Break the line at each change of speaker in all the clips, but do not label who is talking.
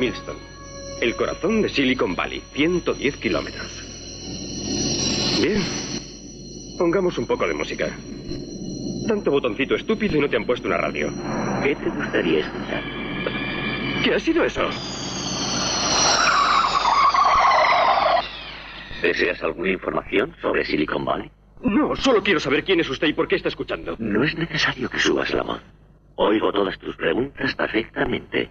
Millstone, el corazón de Silicon Valley, 110 kilómetros. Bien, pongamos un poco de música. Tanto botoncito estúpido y no te han puesto una radio.
¿Qué te gustaría escuchar?
¿Qué ha sido eso?
¿Deseas alguna información sobre Silicon Valley?
No, solo quiero saber quién es usted y por qué está escuchando.
No es necesario que subas la voz. Oigo todas tus preguntas perfectamente.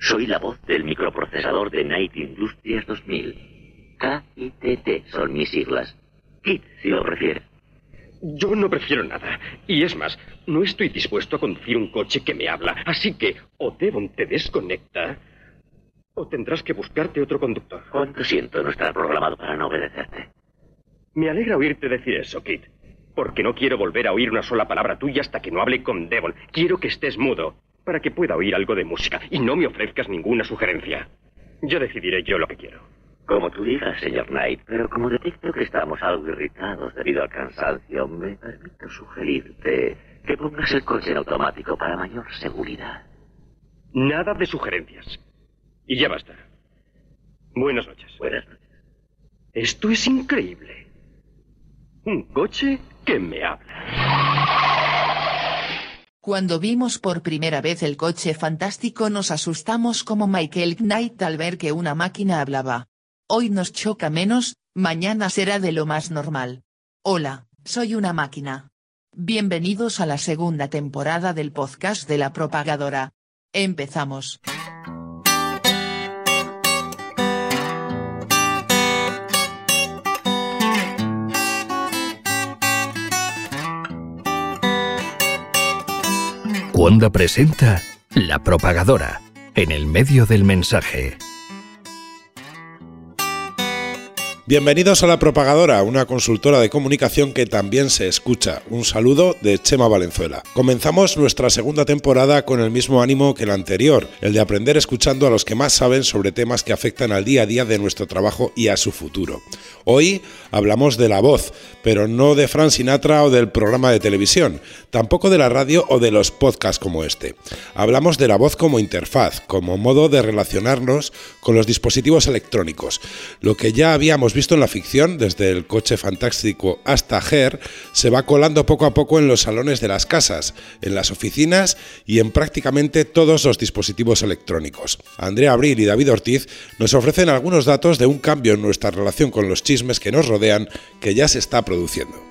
Soy la voz del microprocesador de Night Industries 2000. KITT son mis siglas. KIT, si lo prefieres.
Yo no prefiero nada. Y es más, no estoy dispuesto a conducir un coche que me habla. Así que o Devon te desconecta o tendrás que buscarte otro conductor.
Cuánto siento no estar programado para no obedecerte.
Me alegra oírte decir eso, Kit. Porque no quiero volver a oír una sola palabra tuya hasta que no hable con Devon. Quiero que estés mudo para que pueda oír algo de música y no me ofrezcas ninguna sugerencia. Yo decidiré yo lo que quiero.
Como tú digas, señor Knight, pero como detecto que estamos algo irritados debido al cansancio, me permito sugerirte que pongas el coche en automático para mayor seguridad.
Nada de sugerencias. Y ya basta. Buenas noches.
Buenas noches.
Esto es increíble. Un coche que me habla.
Cuando vimos por primera vez el coche fantástico nos asustamos como Michael Knight al ver que una máquina hablaba. Hoy nos choca menos, mañana será de lo más normal. Hola, soy una máquina. Bienvenidos a la segunda temporada del podcast de la propagadora. Empezamos.
Wanda presenta La Propagadora, en el medio del mensaje.
Bienvenidos a La Propagadora, una consultora de comunicación que también se escucha. Un saludo de Chema Valenzuela. Comenzamos nuestra segunda temporada con el mismo ánimo que la anterior, el de aprender escuchando a los que más saben sobre temas que afectan al día a día de nuestro trabajo y a su futuro. Hoy hablamos de la voz, pero no de Frank Sinatra o del programa de televisión, tampoco de la radio o de los podcasts como este. Hablamos de la voz como interfaz, como modo de relacionarnos con los dispositivos electrónicos. Lo que ya habíamos en la ficción, desde el coche fantástico hasta Her, se va colando poco a poco en los salones de las casas, en las oficinas y en prácticamente todos los dispositivos electrónicos. Andrea Abril y David Ortiz nos ofrecen algunos datos de un cambio en nuestra relación con los chismes que nos rodean que ya se está produciendo.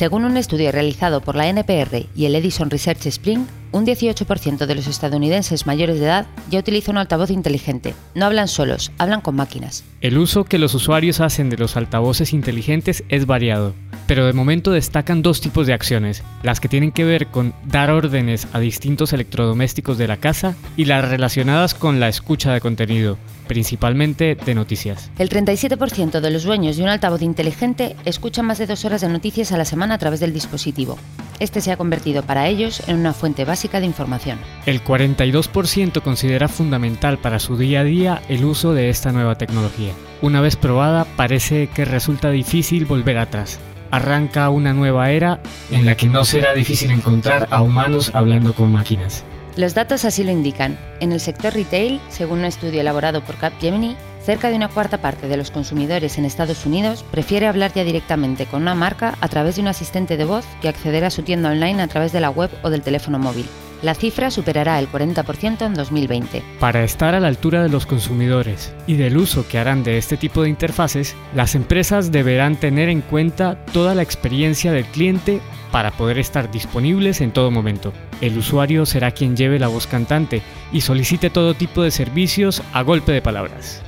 Según un estudio realizado por la NPR y el Edison Research Spring, un 18% de los estadounidenses mayores de edad ya utiliza un altavoz inteligente. No hablan solos, hablan con máquinas.
El uso que los usuarios hacen de los altavoces inteligentes es variado, pero de momento destacan dos tipos de acciones, las que tienen que ver con dar órdenes a distintos electrodomésticos de la casa y las relacionadas con la escucha de contenido, principalmente de noticias.
El 37% de los dueños de un altavoz inteligente escuchan más de dos horas de noticias a la semana a través del dispositivo. Este se ha convertido para ellos en una fuente básica de información.
El 42% considera fundamental para su día a día el uso de esta nueva tecnología. Una vez probada, parece que resulta difícil volver atrás. Arranca una nueva era en la que no será difícil encontrar a humanos hablando con máquinas.
Los datos así lo indican. En el sector retail, según un estudio elaborado por Capgemini, cerca de una cuarta parte de los consumidores en Estados Unidos prefiere hablar ya directamente con una marca a través de un asistente de voz que acceder a su tienda online a través de la web o del teléfono móvil. La cifra superará el 40% en 2020.
Para estar a la altura de los consumidores y del uso que harán de este tipo de interfaces, las empresas deberán tener en cuenta toda la experiencia del cliente para poder estar disponibles en todo momento. El usuario será quien lleve la voz cantante y solicite todo tipo de servicios a golpe de palabras.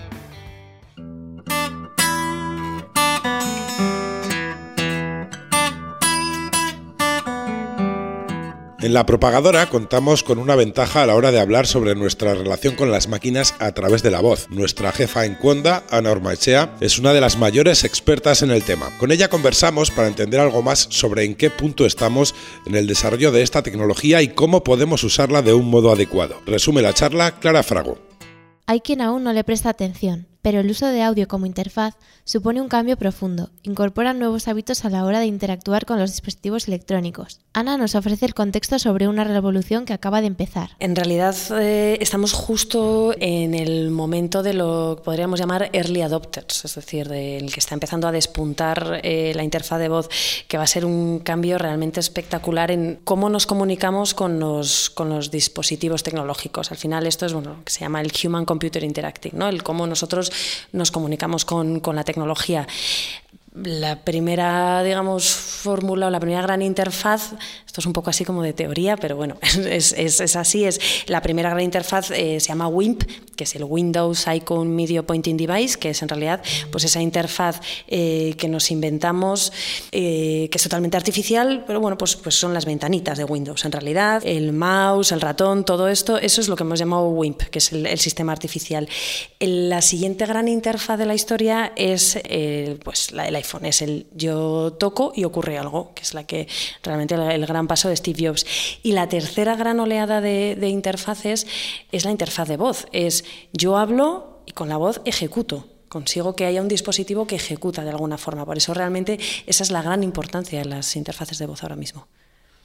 En la propagadora contamos con una ventaja a la hora de hablar sobre nuestra relación con las máquinas a través de la voz. Nuestra jefa en Conda, Ana Ormaechea, es una de las mayores expertas en el tema. Con ella conversamos para entender algo más sobre en qué punto estamos en el desarrollo de esta tecnología y cómo podemos usarla de un modo adecuado. Resume la charla Clara Frago.
Hay quien aún no le presta atención. Pero el uso de audio como interfaz supone un cambio profundo, incorpora nuevos hábitos a la hora de interactuar con los dispositivos electrónicos. Ana nos ofrece el contexto sobre una revolución que acaba de empezar.
En realidad eh, estamos justo en el momento de lo que podríamos llamar early adopters, es decir, del que está empezando a despuntar eh, la interfaz de voz, que va a ser un cambio realmente espectacular en cómo nos comunicamos con los, dispositivos tecnológicos. Al final esto es bueno, que se llama el Human Computer Interacting, ¿no? el cómo nosotros nos comunicamos con, con la tecnología la primera, digamos, fórmula o la primera gran interfaz, esto es un poco así como de teoría, pero bueno, es, es, así, es la primera gran interfaz eh, se llama WIMP, que es el Windows Icon Media Pointing Device, que es en realidad pues esa interfaz eh, que nos inventamos, eh, que es totalmente artificial, pero bueno, pues, pues son las ventanitas de Windows. En realidad, el mouse, el ratón, todo esto, eso es lo que hemos llamado WIMP, que es el, sistema artificial. La siguiente gran interfaz de la historia es pues la la es el yo toco y ocurre algo, que es la que realmente el, gran paso de Steve Jobs. Y la tercera gran oleada de, de interfaces es la interfaz de voz, es yo hablo y con la voz ejecuto consigo que haya un dispositivo que ejecuta de alguna forma. Por eso realmente esa es la gran importancia de las interfaces de voz ahora mismo.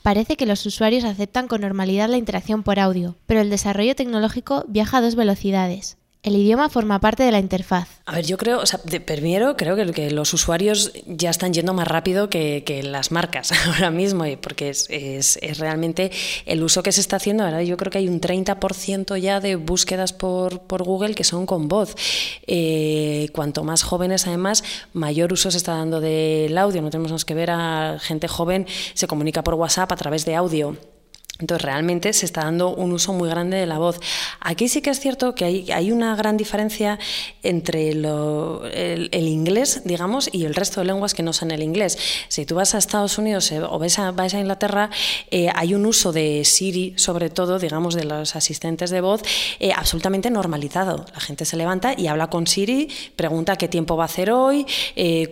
Parece que los usuarios aceptan con normalidad la interacción por audio, pero el desarrollo tecnológico viaja a dos velocidades. El idioma forma parte de la interfaz.
A ver, yo creo, o sea, de primero creo que, los usuarios ya están yendo más rápido que, las marcas ahora mismo, porque es, realmente el uso que se está haciendo. Ahora yo creo que hay un 30% ya de búsquedas por, Google que son con voz. Eh, cuanto más jóvenes, además, mayor uso se está dando del audio. No tenemos que ver a gente joven, se comunica por WhatsApp a través de audio. Entonces realmente se está dando un uso muy grande de la voz. Aquí sí que es cierto que hay, una gran diferencia entre lo, el, inglés, digamos, y el resto de lenguas que no son el inglés. Si tú vas a Estados Unidos eh, o vas a, vas a Inglaterra, eh, hay un uso de Siri, sobre todo, digamos, de los asistentes de voz, eh, absolutamente normalizado. La gente se levanta y habla con Siri, pregunta qué tiempo va a hacer hoy,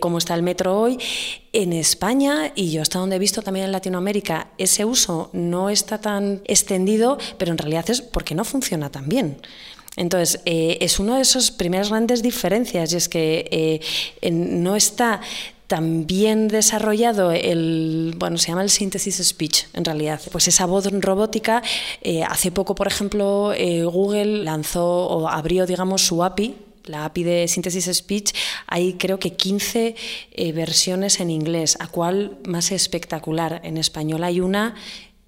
cómo está el metro hoy. En España, y yo hasta donde he visto también en Latinoamérica, ese uso no está tan extendido, pero en realidad es porque no funciona tan bien. Entonces, eh, es una de esas primeras grandes diferencias y es que eh, no está tan bien desarrollado el, bueno, se llama el synthesis speech, en realidad. Pues esa voz robótica, eh, hace poco, por ejemplo, eh, Google lanzó o abrió, digamos, su API la API de Synthesis Speech, hay creo que 15 eh, versiones en inglés, a cuál más espectacular. En español hay una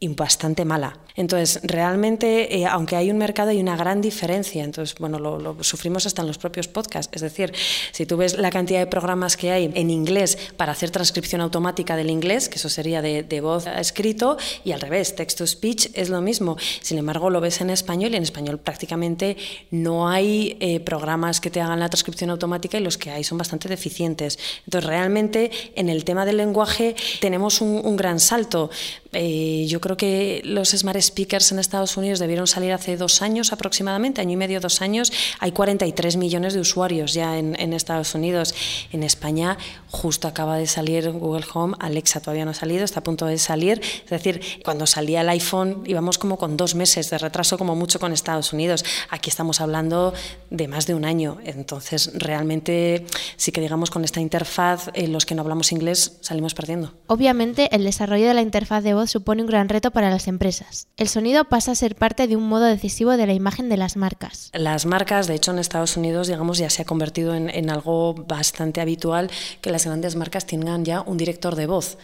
bastante mala. Entonces, realmente, eh, aunque hay un mercado, hay una gran diferencia. Entonces, bueno, lo, sufrimos hasta en los propios podcasts. Es decir, si tú ves la cantidad de programas que hay en inglés para hacer transcripción automática del inglés, que eso sería de, voz a escrito, y al revés, text-to-speech es lo mismo. Sin embargo, lo ves en español y en español prácticamente no hay eh, programas que te hagan la transcripción automática y los que hay son bastante deficientes. Entonces, realmente, en el tema del lenguaje tenemos un gran salto. Eh, yo creo que los Smart Speakers en Estados Unidos debieron salir hace dos años aproximadamente, año y medio, dos años. Hay 43 millones de usuarios ya en, en, Estados Unidos. En España justo acaba de salir Google Home, Alexa todavía no ha salido, está a punto de salir. Es decir, cuando salía el iPhone íbamos como con dos meses de retraso como mucho con Estados Unidos. Aquí estamos hablando de más de un año. Entonces, realmente sí que digamos con esta interfaz, eh, los que no hablamos inglés salimos perdiendo.
Obviamente, el desarrollo de la interfaz de supone un gran reto para las empresas. El sonido pasa a ser parte de un modo decisivo de la imagen de las marcas.
Las marcas, de hecho, en Estados Unidos, digamos, ya se ha convertido en, en algo bastante habitual que las grandes marcas tengan ya un director de voz.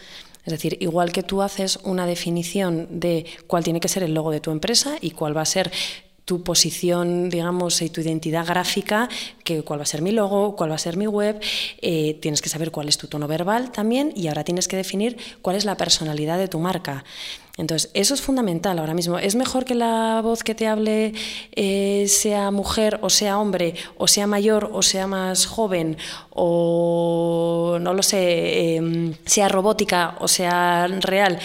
Es decir, igual que tú haces una definición de cuál tiene que ser el logo de tu empresa y cuál va a ser tu posición, digamos, y tu identidad gráfica, que cuál va a ser mi logo, cuál va a ser mi web, eh, tienes que saber cuál es tu tono verbal también y ahora tienes que definir cuál es la personalidad de tu marca. Entonces, eso es fundamental ahora mismo. ¿Es mejor que la voz que te hable eh, sea mujer o sea hombre, o sea mayor o sea más joven, o no lo sé, eh, sea robótica o sea real?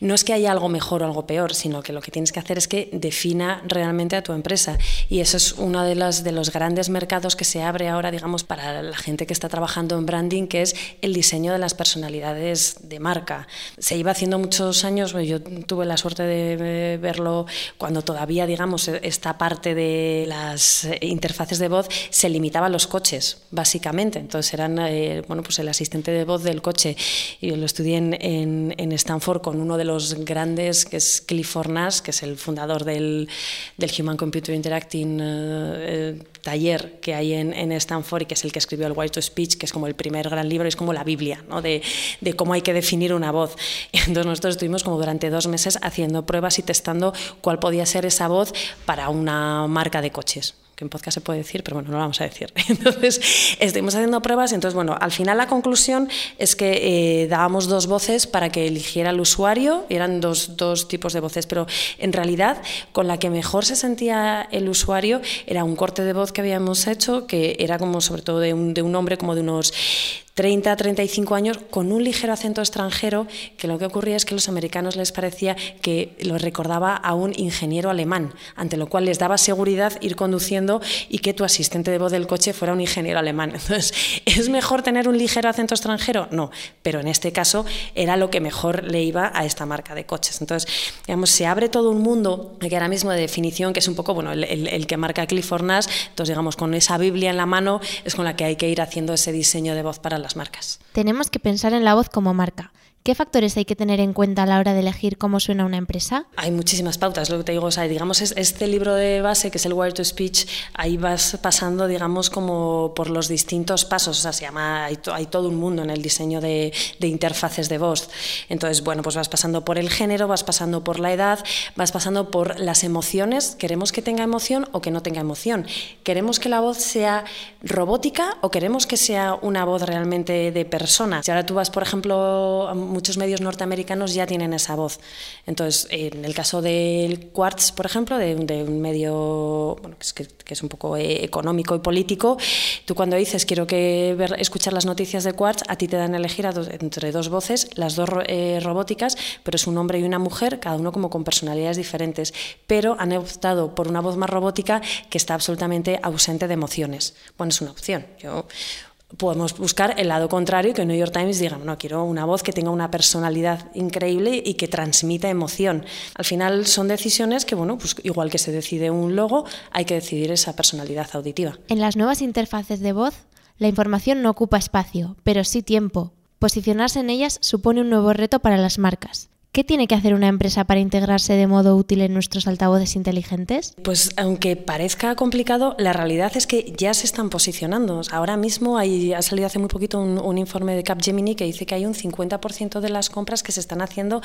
No es que haya algo mejor o algo peor, sino que lo que tienes que hacer es que defina realmente a tu empresa. Y eso es uno de los, de los grandes mercados que se abre ahora, digamos, para la gente que está trabajando en branding, que es el diseño de las personalidades de marca. Se iba haciendo muchos años, yo tuve la suerte de verlo cuando todavía, digamos, esta parte de las interfaces de voz se limitaba a los coches, básicamente. Entonces eran, eh, bueno, pues el asistente de voz del coche. Y lo estudié en, en, Stanford con uno de los grandes, que es Clifford Nash, que es el fundador del, del Human Computer Interacting eh, taller que hay en, en, Stanford y que es el que escribió el White to Speech, que es como el primer gran libro, es como la Biblia ¿no? de, de, cómo hay que definir una voz. Entonces nosotros estuvimos como durante dos meses haciendo pruebas y testando cuál podía ser esa voz para una marca de coches que en podcast se puede decir, pero bueno, no lo vamos a decir. Entonces, estuvimos haciendo pruebas, entonces, bueno, al final la conclusión es que eh, dábamos dos voces para que eligiera el usuario, eran dos, dos, tipos de voces, pero en realidad con la que mejor se sentía el usuario era un corte de voz que habíamos hecho, que era como sobre todo de un, de un hombre como de unos 30, 35 años con un ligero acento extranjero que lo que ocurría es que a los americanos les parecía que lo recordaba a un ingeniero alemán, ante lo cual les daba seguridad ir conduciendo y que tu asistente de voz del coche fuera un ingeniero alemán. Entonces, ¿es mejor tener un ligero acento extranjero? No, pero en este caso era lo que mejor le iba a esta marca de coches. Entonces, digamos, se abre todo un mundo que ahora mismo de definición, que es un poco bueno, el, el que marca Clifford Nash, entonces digamos, con esa Biblia en la mano es con la que hay que ir haciendo ese diseño de voz para la marcas.
Tenemos que pensar en la voz como marca. ¿Qué factores hay que tener en cuenta a la hora de elegir cómo suena una empresa?
Hay muchísimas pautas, lo que te digo, o sea, digamos, este libro de base, que es el Wire to Speech, ahí vas pasando, digamos, como por los distintos pasos, o sea, se llama, hay, todo un mundo en el diseño de, interfaces de voz. Entonces, bueno, pues vas pasando por el género, vas pasando por la edad, vas pasando por las emociones, queremos que tenga emoción o que no tenga emoción, queremos que la voz sea robótica o queremos que sea una voz realmente de persona. Si ahora tú vas, por ejemplo, muchos medios norteamericanos ya tienen esa voz. Entonces, en el caso del Quartz, por ejemplo, de, un medio que, es, un poco eh, económico y político, tú cuando dices quiero que escuchar las noticias de Quartz, a ti te dan a elegir entre dos voces, las dos eh, robóticas, pero es un hombre y una mujer, cada uno como con personalidades diferentes, pero han optado por una voz más robótica que está absolutamente ausente de emociones. Bueno, es una opción. Yo podemos buscar el lado contrario, que New York Times diga, no, quiero una voz que tenga una personalidad increíble y que transmita emoción. Al final son decisiones que, bueno, pues igual que se decide un logo, hay que decidir esa personalidad auditiva.
En las nuevas interfaces de voz, la información no ocupa espacio, pero sí tiempo. Posicionarse en ellas supone un nuevo reto para las marcas. ¿Qué tiene que hacer una empresa para integrarse de modo útil en nuestros altavoces inteligentes?
Pues aunque parezca complicado, la realidad es que ya se están posicionando. Ahora mismo hay, ha salido hace muy poquito un, informe de Capgemini que dice que hay un 50% de las compras que se están haciendo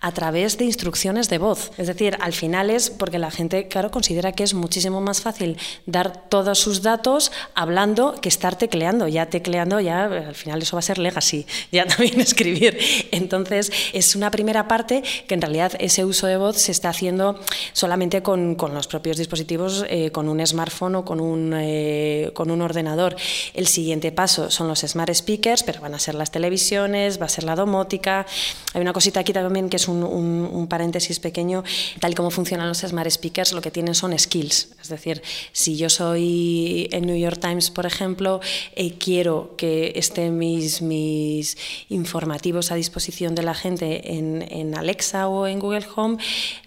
a través de instrucciones de voz. Es decir, al final es porque la gente, claro, considera que es muchísimo más fácil dar todos sus datos hablando que estar tecleando. Ya tecleando, ya al final eso va a ser legacy, ya también escribir. Entonces, es una primera parte que en realidad ese uso de voz se está haciendo solamente con, con los propios dispositivos, eh, con un smartphone o con un, eh, con un ordenador. El siguiente paso son los smart speakers, pero van a ser las televisiones, va a ser la domótica. Hay una cosita aquí también que es un, un, paréntesis pequeño. Tal y como funcionan los smart speakers, lo que tienen son skills. Es decir, si yo soy en New York Times, por ejemplo, eh, quiero que estén mis, mis informativos a disposición de la gente en en Alexa o en Google Home,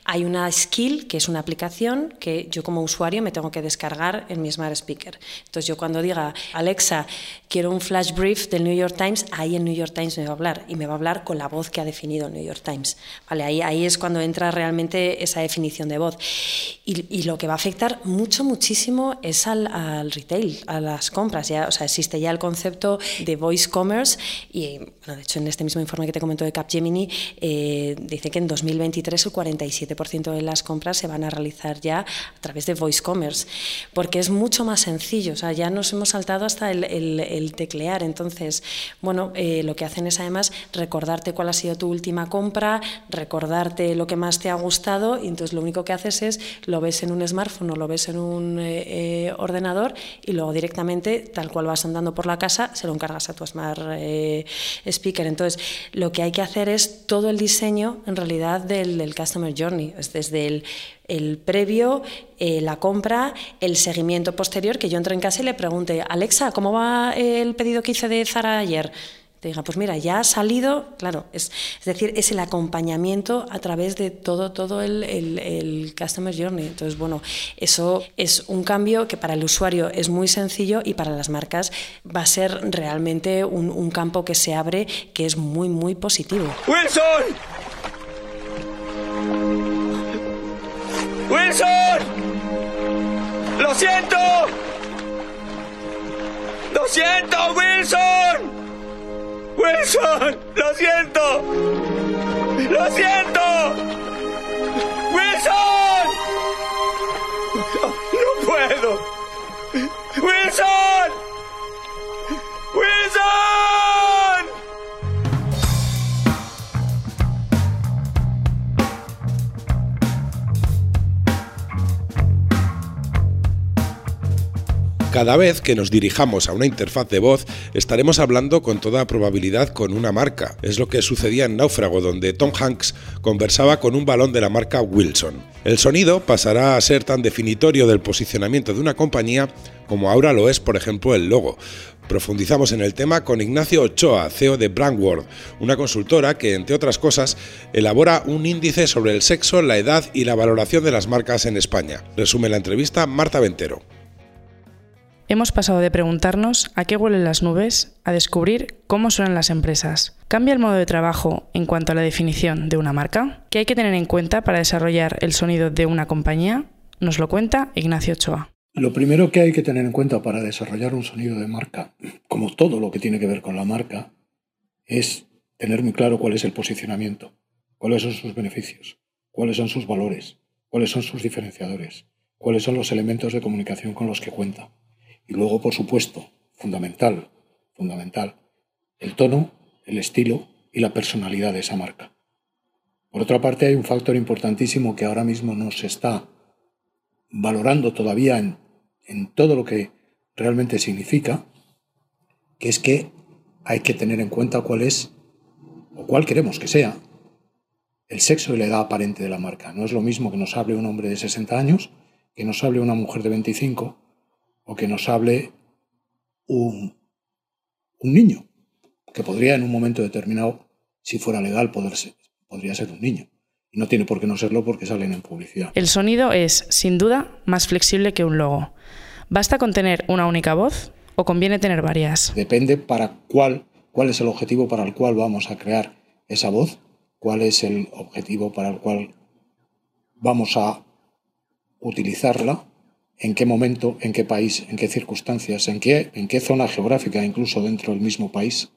hay una skill, que es una aplicación que yo como usuario me tengo que descargar en mi Smart Speaker. Entonces yo cuando diga, Alexa, quiero un flash brief del New York Times, ahí el New York Times me va a hablar y me va a hablar con la voz que ha definido el New York Times. Vale, ahí, ahí es cuando entra realmente esa definición de voz. Y, lo que va a afectar mucho, muchísimo es al, retail, a las compras. Ya, o sea, existe ya el concepto de voice commerce y, bueno, de hecho, en este mismo informe que te comento de Capgemini, eh, dice que en 2023 el 47% de las compras se van a realizar ya a través de voice commerce, porque es mucho más sencillo. O sea, ya nos hemos saltado hasta el, teclear. Entonces, bueno, eh, lo que hacen es además recordarte cuál ha sido tu última compra, recordarte lo que más te ha gustado y entonces lo único que haces es lo ves en un smartphone o lo ves en un eh, eh, ordenador y luego directamente, tal cual vas andando por la casa, se lo encargas a tu smart speaker. Entonces, lo que hay que hacer es todo el diseño, en realidad, del, Customer Journey, es desde el, el previo, la compra, el seguimiento posterior, que yo entro en casa y le pregunte, Alexa, ¿cómo va el pedido que hice de Zara ayer? Te diga, pues mira, ya ha salido, claro, es, es decir, es el acompañamiento a través de todo, todo el, el, el, Customer Journey. Entonces, bueno, eso es un cambio que para el usuario es muy sencillo y para las marcas va a ser realmente un, un campo que se abre que es muy, muy positivo.
¡Wilson! ¡Wilson! ¡Lo siento! ¡Lo siento, Wilson! ¡Wilson! ¡Lo siento! ¡Lo siento! ¡Wilson! ¡No puedo! ¡Wilson!
Cada vez que nos dirijamos a una interfaz de voz, estaremos hablando con toda probabilidad con una marca. Es lo que sucedía en Náufrago, donde Tom Hanks conversaba con un balón de la marca Wilson. El sonido pasará a ser tan definitorio del posicionamiento de una compañía como ahora lo es, por ejemplo, el logo. Profundizamos en el tema con Ignacio Ochoa, CEO de Brandword, una consultora que, entre otras cosas, elabora un índice sobre el sexo, la edad y la valoración de las marcas en España. Resume la entrevista Marta Ventero.
Hemos pasado de preguntarnos a qué huelen las nubes a descubrir cómo suenan las empresas. ¿Cambia el modo de trabajo en cuanto a la definición de una marca? ¿Qué hay que tener en cuenta para desarrollar el sonido de una compañía? Nos lo cuenta Ignacio Ochoa.
Lo primero que hay que tener en cuenta para desarrollar un sonido de marca, como todo lo que tiene que ver con la marca, es tener muy claro cuál es el posicionamiento, cuáles son sus beneficios, cuáles son sus valores, cuáles son sus diferenciadores, cuáles son los elementos de comunicación con los que cuenta. Y luego, por supuesto, fundamental, fundamental, el tono, el estilo y la personalidad de esa marca. Por otra parte, hay un factor importantísimo que ahora mismo no se está valorando todavía en, en todo lo que realmente significa, que es que hay que tener en cuenta cuál es, o cuál queremos que sea, el sexo y la edad aparente de la marca. No es lo mismo que nos hable un hombre de 60 años, que nos hable una mujer de 25 o que nos hable un, un niño, que podría en un momento determinado, si fuera legal, poder ser, podría ser un niño. Y no tiene por qué no serlo porque salen en publicidad.
El sonido es, sin duda, más flexible que un logo. ¿Basta con tener una única voz o conviene tener varias?
Depende para cuál, cuál es el objetivo para el cual vamos a crear esa voz, cuál es el objetivo para el cual vamos a utilizarla en qué momento, en qué país, en qué circunstancias, en qué, en qué zona geográfica, incluso dentro del mismo país.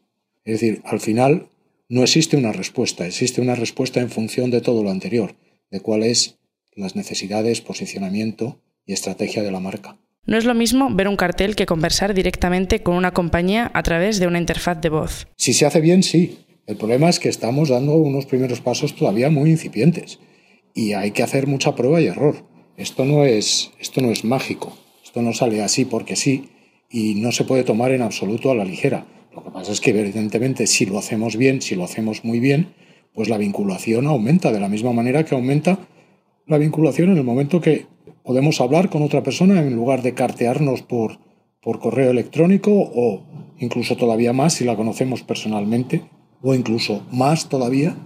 Es decir, al final no existe una respuesta, existe una respuesta en función de todo lo anterior, de cuáles las necesidades, posicionamiento y estrategia de la marca.
No es lo mismo ver un cartel que conversar directamente con una compañía a través de una interfaz de voz.
Si se hace bien, sí. El problema es que estamos dando unos primeros pasos todavía muy incipientes y hay que hacer mucha prueba y error. Esto no es, esto no es mágico, esto no sale así porque sí y no se puede tomar en absoluto a la ligera. Lo que pasa es que evidentemente si lo hacemos bien, si lo hacemos muy bien, pues la vinculación aumenta de la misma manera que aumenta la vinculación en el momento que podemos hablar con otra persona en lugar de cartearnos por, por correo electrónico o incluso todavía más si la conocemos personalmente o incluso más todavía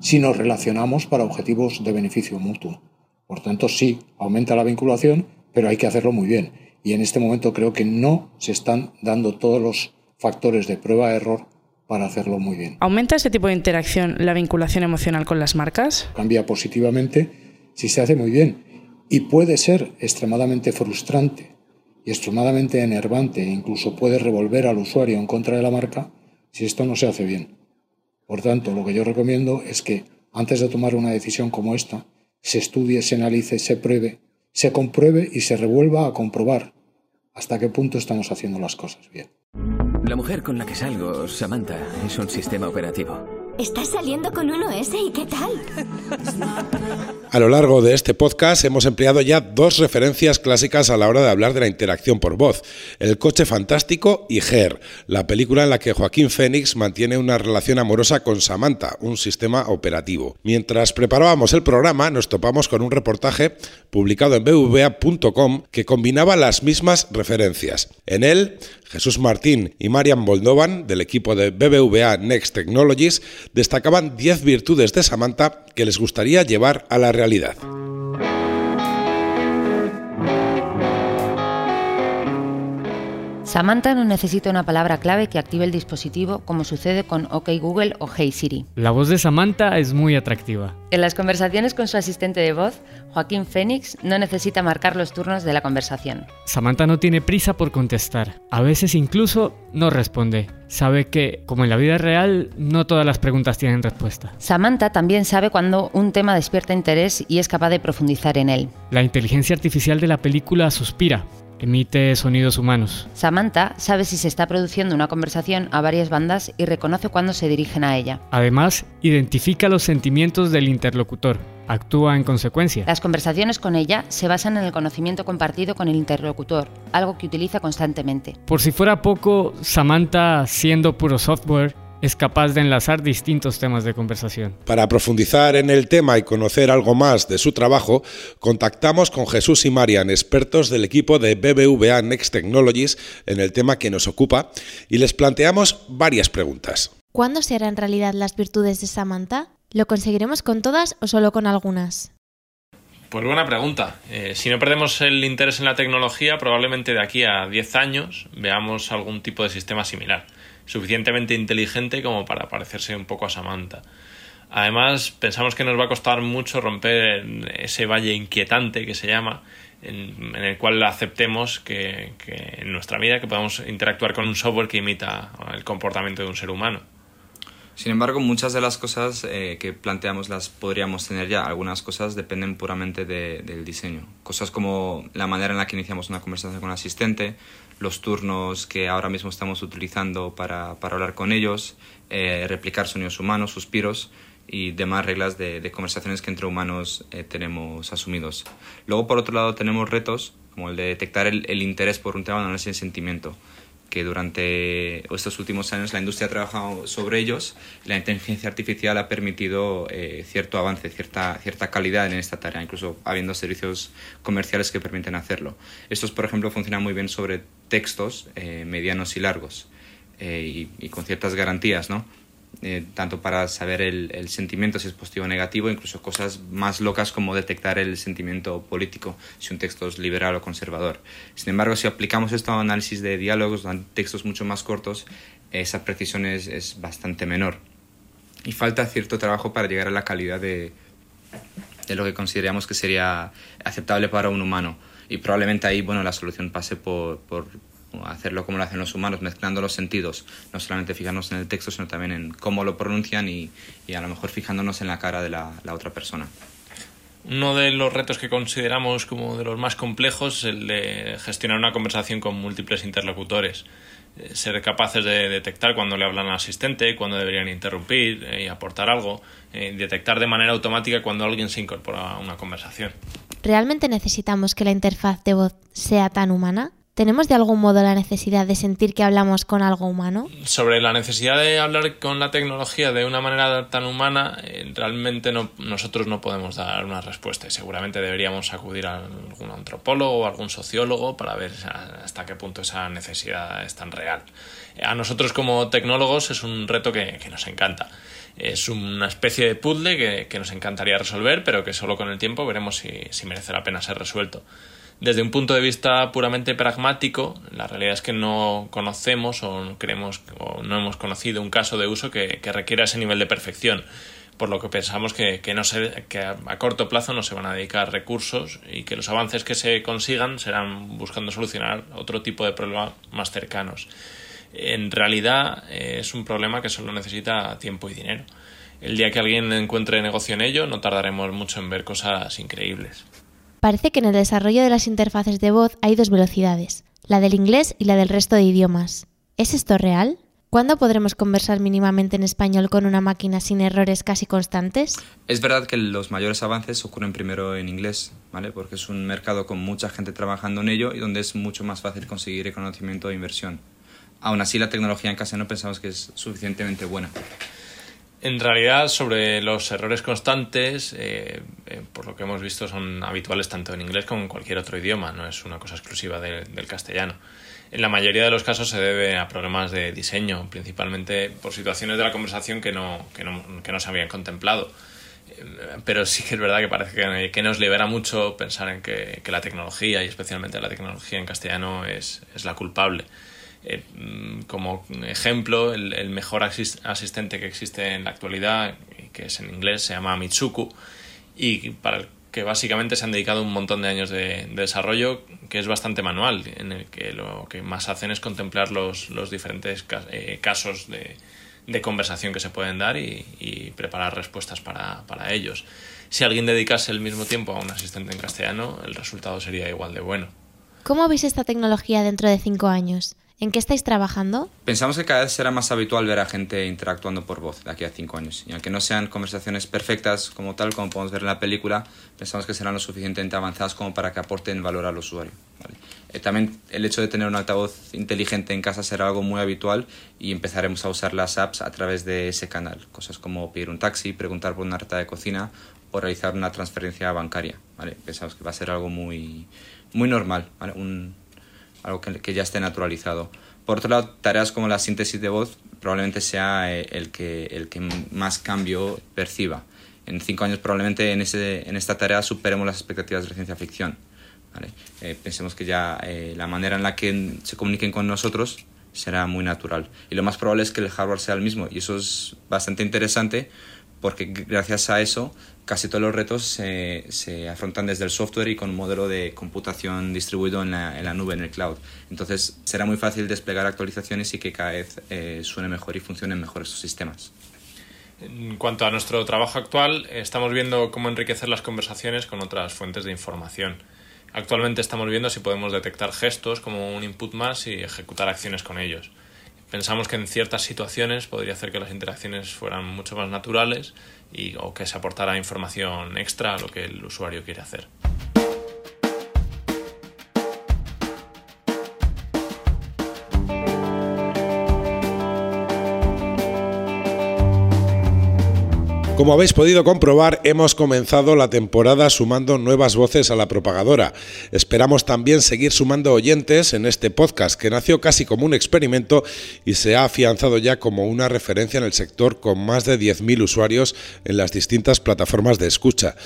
si nos relacionamos para objetivos de beneficio mutuo. Por tanto, sí, aumenta la vinculación, pero hay que hacerlo muy bien. Y en este momento creo que no se están dando todos los factores de prueba-error para hacerlo muy bien.
¿Aumenta ese tipo de interacción la vinculación emocional con las marcas?
Cambia positivamente si se hace muy bien. Y puede ser extremadamente frustrante y extremadamente enervante e incluso puede revolver al usuario en contra de la marca si esto no se hace bien. Por tanto, lo que yo recomiendo es que antes de tomar una decisión como esta, se estudie, se analice, se pruebe, se compruebe y se revuelva a comprobar hasta qué punto estamos haciendo las cosas bien.
La mujer con la que salgo, Samantha, es un sistema operativo.
¿Estás saliendo con uno ese y qué tal?
A lo largo de este podcast hemos empleado ya dos referencias clásicas a la hora de hablar de la interacción por voz, El coche fantástico y Her, la película en la que Joaquín Phoenix mantiene una relación amorosa con Samantha, un sistema operativo. Mientras preparábamos el programa nos topamos con un reportaje publicado en bva.com que combinaba las mismas referencias. En él Jesús Martín y Marian Moldovan, del equipo de BBVA Next Technologies, destacaban 10 virtudes de Samantha que les gustaría llevar a la realidad.
Samantha no necesita una palabra clave que active el dispositivo como sucede con OK Google o Hey Siri.
La voz de Samantha es muy atractiva.
En las conversaciones con su asistente de voz, Joaquín Fénix no necesita marcar los turnos de la conversación.
Samantha no tiene prisa por contestar. A veces incluso no responde. Sabe que, como en la vida real, no todas las preguntas tienen respuesta.
Samantha también sabe cuando un tema despierta interés y es capaz de profundizar en él.
La inteligencia artificial de la película suspira, emite sonidos humanos.
Samantha sabe si se está produciendo una conversación a varias bandas y reconoce cuando se dirigen a ella.
Además, identifica los sentimientos del interlocutor. Actúa en consecuencia.
Las conversaciones con ella se basan en el conocimiento compartido con el interlocutor, algo que utiliza constantemente.
Por si fuera poco, Samantha, siendo puro software, es capaz de enlazar distintos temas de conversación.
Para profundizar en el tema y conocer algo más de su trabajo, contactamos con Jesús y Marian, expertos del equipo de BBVA Next Technologies en el tema que nos ocupa, y les planteamos varias preguntas.
¿Cuándo se harán realidad las virtudes de Samantha? ¿Lo conseguiremos con todas o solo con algunas?
Pues buena pregunta. Eh, si no perdemos el interés en la tecnología, probablemente de aquí a 10 años veamos algún tipo de sistema similar suficientemente inteligente como para parecerse un poco a Samantha. Además, pensamos que nos va a costar mucho romper ese valle inquietante que se llama, en, el cual aceptemos que, en nuestra vida que podamos interactuar con un software que imita el comportamiento de un ser humano.
Sin embargo, muchas de las cosas eh, que planteamos las podríamos tener ya. Algunas cosas dependen puramente del diseño. Cosas como la manera en la que iniciamos una conversación con un asistente, los turnos que ahora mismo estamos utilizando para, para hablar con ellos, eh, replicar sonidos humanos, suspiros y demás reglas de, conversaciones que entre humanos eh, tenemos asumidos. Luego, por otro lado, tenemos retos como el de detectar el, el interés por un tema de análisis de sentimiento que durante estos últimos años la industria ha trabajado sobre ellos la inteligencia artificial ha permitido eh, cierto avance, cierta, cierta calidad en esta tarea, incluso habiendo servicios comerciales que permiten hacerlo. Estos, por ejemplo, funcionan muy bien sobre textos eh, medianos y largos eh, y, y, con ciertas garantías, ¿no? Eh, tanto para saber el, sentimiento si es positivo o negativo, incluso cosas más locas como detectar el sentimiento político, si un texto es liberal o conservador. Sin embargo, si aplicamos esto a análisis de diálogos, a textos mucho más cortos, esa precisión es, bastante menor. Y falta cierto trabajo para llegar a la calidad de, de lo que consideramos que sería aceptable para un humano. Y probablemente ahí bueno, la solución pase por hacerlo como lo hacen los humanos, mezclando los sentidos, no solamente fijarnos en el texto, sino también en cómo lo pronuncian y, y a lo mejor fijándonos en la cara de la, la, otra persona.
Uno de los retos que consideramos como de los más complejos es el de gestionar una conversación con múltiples interlocutores. Eh, ser capaces de detectar cuando le hablan al asistente, cuando deberían interrumpir eh, y aportar algo, eh, detectar de manera automática cuando alguien se incorpora a una conversación.
¿Realmente necesitamos que la interfaz de voz sea tan humana? ¿Tenemos de algún modo la necesidad de sentir que hablamos con algo humano?
Sobre la necesidad de hablar con la tecnología de una manera tan humana, eh, realmente no, nosotros no podemos dar una respuesta seguramente deberíamos acudir a algún antropólogo o algún sociólogo para ver hasta qué punto esa necesidad es tan real. A nosotros como tecnólogos es un reto que, nos encanta. Es una especie de puzzle que, nos encantaría resolver, pero que solo con el tiempo veremos si merece la pena ser resuelto. Desde un punto de vista puramente pragmático, la realidad es que no conocemos o creemos o no hemos conocido un caso de uso que, requiera ese nivel de perfección, por lo que pensamos que, que, no se, que a corto plazo no se van a dedicar recursos y que los avances que se consigan serán buscando solucionar otro tipo de problemas más cercanos. En realidad eh, es un problema que solo necesita tiempo y dinero. El día que alguien encuentre negocio en ello, no tardaremos mucho en ver cosas increíbles.
Parece que en el desarrollo de las interfaces de voz hay dos velocidades, la del inglés y la del resto de idiomas. ¿Es esto real? ¿Cuándo podremos conversar mínimamente en español con una máquina sin errores casi constantes?
Es verdad que los mayores avances ocurren primero en inglés, ¿vale? Porque es un mercado con mucha gente trabajando en ello y donde es mucho más fácil conseguir reconocimiento de inversión. Aún así, la tecnología en casa no pensamos que es suficientemente buena.
En realidad, sobre los errores constantes, eh, eh, por lo que hemos visto, son habituales tanto en inglés como en cualquier otro idioma, no es una cosa exclusiva de, del castellano. en la mayoría de los casos se debe a problemas de diseño, principalmente por situaciones de la conversación que no, que no, que no se habían contemplado. Eh, pero sí que es verdad que parece que, nos libera mucho pensar en que, que, la tecnología, y especialmente la tecnología en castellano, es, es la culpable. Eh, mm, como ejemplo, el, mejor asistente que existe en la actualidad, que es en inglés, se llama Mitsuku, y para el que básicamente se han dedicado un montón de años de, desarrollo que es bastante manual, en el que lo que más hacen es contemplar los, diferentes eh, casos de, conversación que se pueden dar y, preparar respuestas para, ellos. Si alguien dedicase el mismo tiempo a un asistente en castellano, el resultado sería igual de bueno.
¿Cómo veis esta tecnología dentro de cinco años? ¿En qué estáis trabajando?
Pensamos que cada vez será más habitual ver a gente interactuando por voz de aquí a cinco años. Y aunque no sean conversaciones perfectas como tal, como podemos ver en la película, pensamos que serán lo suficientemente avanzadas como para que aporten valor al usuario. Eh, también el hecho de tener un altavoz inteligente en casa será algo muy habitual y empezaremos a usar las apps a través de ese canal. Cosas como pedir un taxi, preguntar por una receta de cocina o realizar una transferencia bancaria. ¿vale? Pensamos que va a ser algo muy, muy normal. Algo que, ya esté naturalizado. Por otro lado, tareas como la síntesis de voz probablemente sea eh, el que, el que más cambio perciba. En cinco años probablemente en, ese, en esta tarea superemos las expectativas de la ciencia ficción. Eh, pensemos que ya eh, la manera en la que se comuniquen con nosotros será muy natural. Y lo más probable es que el hardware sea el mismo. Y eso es bastante interesante porque gracias a eso casi todos los retos se, se, afrontan desde el software y con un modelo de computación distribuido en la, en la, nube, en el cloud. Entonces será muy fácil desplegar actualizaciones y que cada vez eh, suene mejor y funcionen mejor estos sistemas.
En cuanto a nuestro trabajo actual, estamos viendo cómo enriquecer las conversaciones con otras fuentes de información. Actualmente estamos viendo si podemos detectar gestos como un input más y ejecutar acciones con ellos. Pensamos que en ciertas situaciones podría hacer que las interacciones fueran mucho más naturales y, o que se aportara información extra a lo que el usuario quiere hacer.
Como habéis podido comprobar, hemos comenzado la temporada sumando nuevas voces a la propagadora. Esperamos también seguir sumando oyentes en este podcast que nació casi como un experimento y se ha afianzado ya como una referencia en el sector con más de 10.000 usuarios en las distintas plataformas de escucha.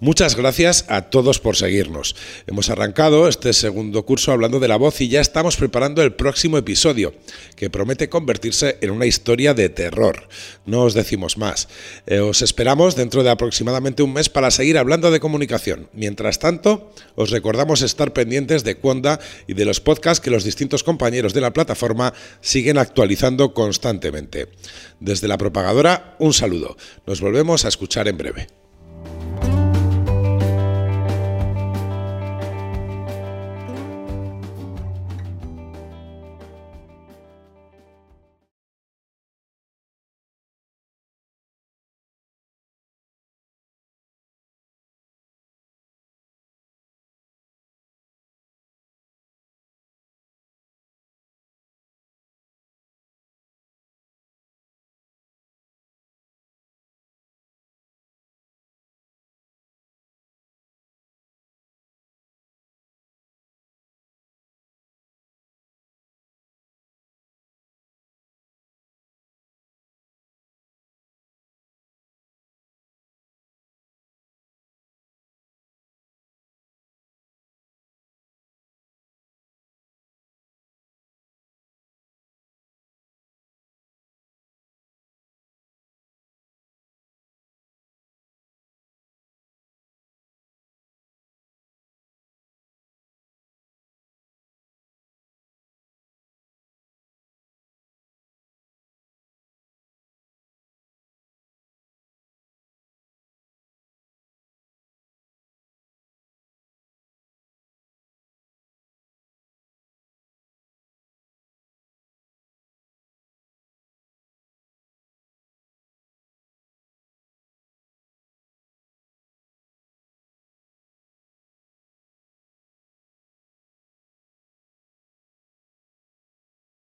Muchas gracias a todos por seguirnos. Hemos arrancado este segundo curso hablando de la voz y ya estamos preparando el próximo episodio, que promete convertirse en una historia de terror. No os decimos más. Eh, os esperamos dentro de aproximadamente un mes para seguir hablando de comunicación. Mientras tanto, os recordamos estar pendientes de Cuonda y de los podcasts que los distintos compañeros de la plataforma siguen actualizando constantemente. Desde la propagadora, un saludo. Nos volvemos a escuchar en breve.